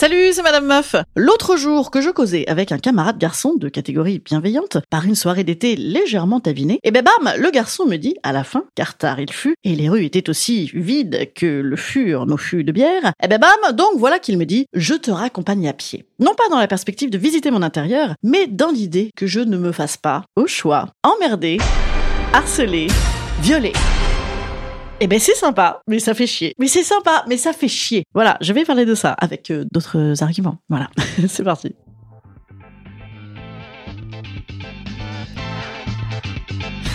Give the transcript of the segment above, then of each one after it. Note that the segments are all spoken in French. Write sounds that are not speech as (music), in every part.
Salut, c'est Madame Meuf. L'autre jour que je causais avec un camarade garçon de catégorie bienveillante par une soirée d'été légèrement avinée, et ben bam, le garçon me dit à la fin, car tard il fut, et les rues étaient aussi vides que le furent nos fûts de bière, et ben bam, donc voilà qu'il me dit, je te raccompagne à pied. Non pas dans la perspective de visiter mon intérieur, mais dans l'idée que je ne me fasse pas, au choix, emmerder, harceler, violer. Eh ben c'est sympa, mais ça fait chier. Mais c'est sympa, mais ça fait chier. Voilà, je vais parler de ça avec euh, d'autres arguments. Voilà, (laughs) c'est parti.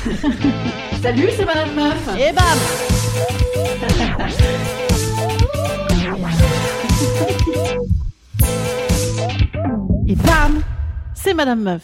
(laughs) Salut, c'est Madame Meuf. Et bam Et bam C'est Madame Meuf.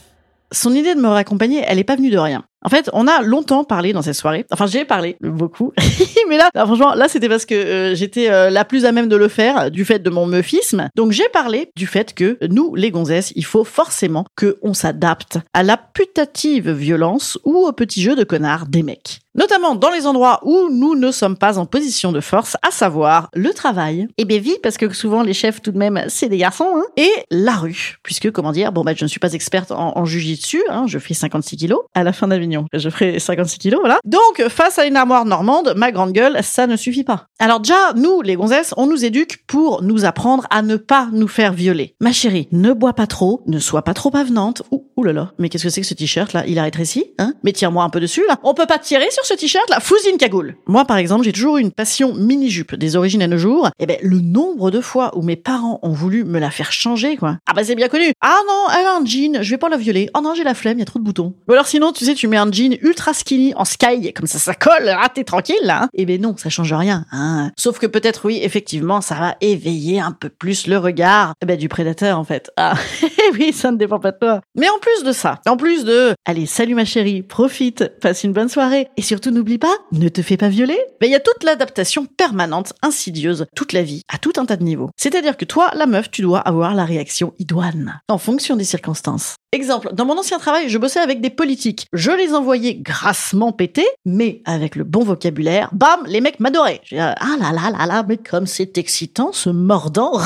Son idée de me raccompagner, elle est pas venue de rien. En fait, on a longtemps parlé dans cette soirée. Enfin, j'ai parlé beaucoup. (laughs) Mais là, franchement, là, c'était parce que euh, j'étais euh, la plus à même de le faire du fait de mon meufisme. Donc, j'ai parlé du fait que nous, les gonzesses, il faut forcément que on s'adapte à la putative violence ou au petit jeu de connard des mecs. Notamment dans les endroits où nous ne sommes pas en position de force, à savoir le travail. Et bien parce que souvent les chefs tout de même, c'est des garçons. Hein, et la rue. Puisque, comment dire, bon, bah, je ne suis pas experte en, en jujitsu. Hein, je fais 56 kilos à la fin Je ferai 56 kilos, voilà. Donc, face à une armoire normande, ma grande gueule, ça ne suffit pas. Alors déjà, nous, les gonzesses, on nous éduque pour nous apprendre à ne pas nous faire violer. Ma chérie, ne bois pas trop, ne sois pas trop avenante. Ouh là là, mais qu'est-ce que c'est que ce t-shirt là? Il a rétréci, hein? Mais tire-moi un peu dessus là. On peut pas tirer sur ce t-shirt là Fousine cagoule. Moi, par exemple, j'ai toujours eu une passion mini-jupe des origines à nos jours. Et ben, le nombre de fois où mes parents ont voulu me la faire changer, quoi. Ah bah c'est bien connu. Ah non, elle a un jean, je vais pas la violer. Oh non, j'ai la flemme, il y a trop de boutons. Ou alors sinon, tu sais, tu mets un jean ultra skinny en sky, comme ça, ça colle. Ah, t'es tranquille là. Hein. Et ben non, ça change rien. Hein. Sauf que peut-être oui, effectivement, ça va éveiller un peu plus le regard eh ben, du prédateur en fait. Ah (laughs) oui, ça ne dépend pas de toi. Mais en plus de ça, en plus de, allez, salut ma chérie, profite, passe une bonne soirée et surtout n'oublie pas, ne te fais pas violer. Ben il y a toute l'adaptation permanente, insidieuse, toute la vie, à tout un tas de niveaux. C'est-à-dire que toi, la meuf, tu dois avoir la réaction idoine en fonction des circonstances. Exemple, dans mon ancien travail, je bossais avec des politiques. Je les envoyais grassement péter, mais avec le bon vocabulaire, bam, les mecs m'adoraient. Ah là là là là, mais comme c'est excitant, ce mordant.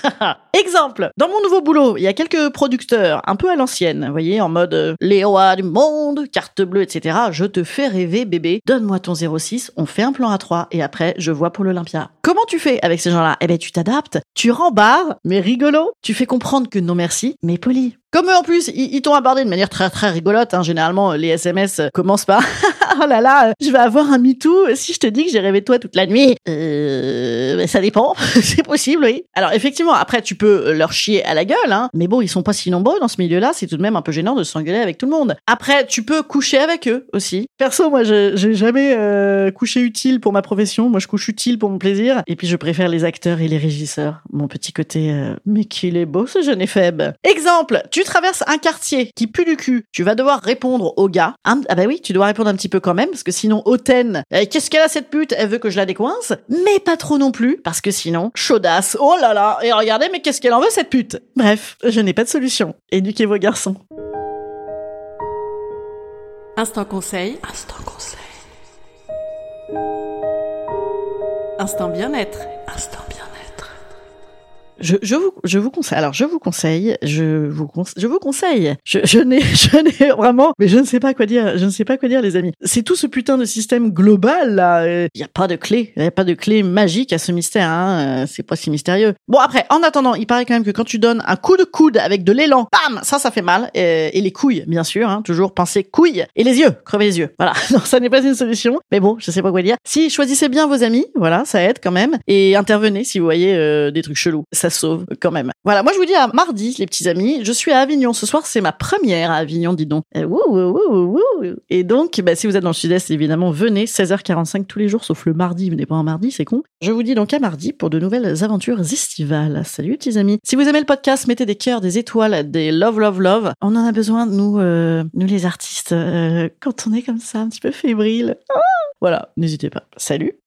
(laughs) Exemple, dans mon nouveau boulot, il y a quelques producteurs un peu à l'ancienne, vous voyez, en mode euh, les rois du monde, carte bleue, etc. Je te fais rêver, bébé. Donne-moi ton 06, on fait un plan à 3 et après, je vois pour l'Olympia. Comment tu fais avec ces gens-là? Eh ben, tu t'adaptes, tu rembarres, mais rigolo. Tu fais comprendre que non merci, mais poli. Comme eux en plus, ils, t'ont abordé de manière très très rigolote. Hein. Généralement, les SMS commencent par (laughs) oh là là, je vais avoir un MeToo si je te dis que j'ai rêvé de toi toute la nuit. Euh, ben, ça dépend, (laughs) c'est possible, oui. Alors effectivement, après tu peux leur chier à la gueule, hein. Mais bon, ils sont pas si nombreux dans ce milieu-là. C'est tout de même un peu gênant de s'engueuler avec tout le monde. Après, tu peux coucher avec eux aussi. Perso, moi, j'ai jamais euh, couché utile pour ma profession. Moi, je couche utile pour mon plaisir. Et puis, je préfère les acteurs et les régisseurs. Mon petit côté, euh, mais qu'il est beau ce jeune faible. Exemple, tu traverses un quartier qui pue du cul. Tu vas devoir répondre au gars. Ah bah oui, tu dois répondre un petit peu quand même, parce que sinon, hautaine, eh, qu'est-ce qu'elle a cette pute? Elle veut que je la décoince, mais pas trop non plus, parce que sinon, chaudasse. Oh là là Et regardez, mais qu'est-ce qu'elle en veut cette pute? Bref, je n'ai pas de solution. Éduquez vos garçons. Instant conseil. Instant conseil. Instant bien-être. Instant. Je, je vous je vous conseille alors je vous conseille je vous conse- je vous conseille. Je, je n'ai (laughs) je n'ai vraiment mais je ne sais pas quoi dire je ne sais pas quoi dire les amis. C'est tout ce putain de système global là il y a pas de clé il y a pas de clé magique à ce mystère hein euh, c'est pas si mystérieux. Bon après en attendant il paraît quand même que quand tu donnes un coup de coude avec de l'élan bam ça ça fait mal et, et les couilles bien sûr hein, toujours penser couilles et les yeux crever les yeux. Voilà. (laughs) Non ça n'est pas une solution mais bon je sais pas quoi dire. Si choisissez bien vos amis voilà ça aide quand même et intervenez si vous voyez euh, des trucs chelous ça sauve quand même. Voilà moi je vous dis à mardi les petits amis. Je suis à Avignon ce soir c'est ma première à Avignon dis donc. Wouh. et donc bah, si vous êtes dans le sud-est évidemment venez 16h45 tous les jours sauf le mardi venez pas un mardi c'est con. Je vous dis donc à mardi pour de nouvelles aventures estivales. Salut petits amis. Si vous aimez le podcast mettez des cœurs des étoiles des love love love. On en a besoin nous euh, nous les artistes euh, quand on est comme ça un petit peu fébrile. Ah! Voilà n'hésitez pas. Salut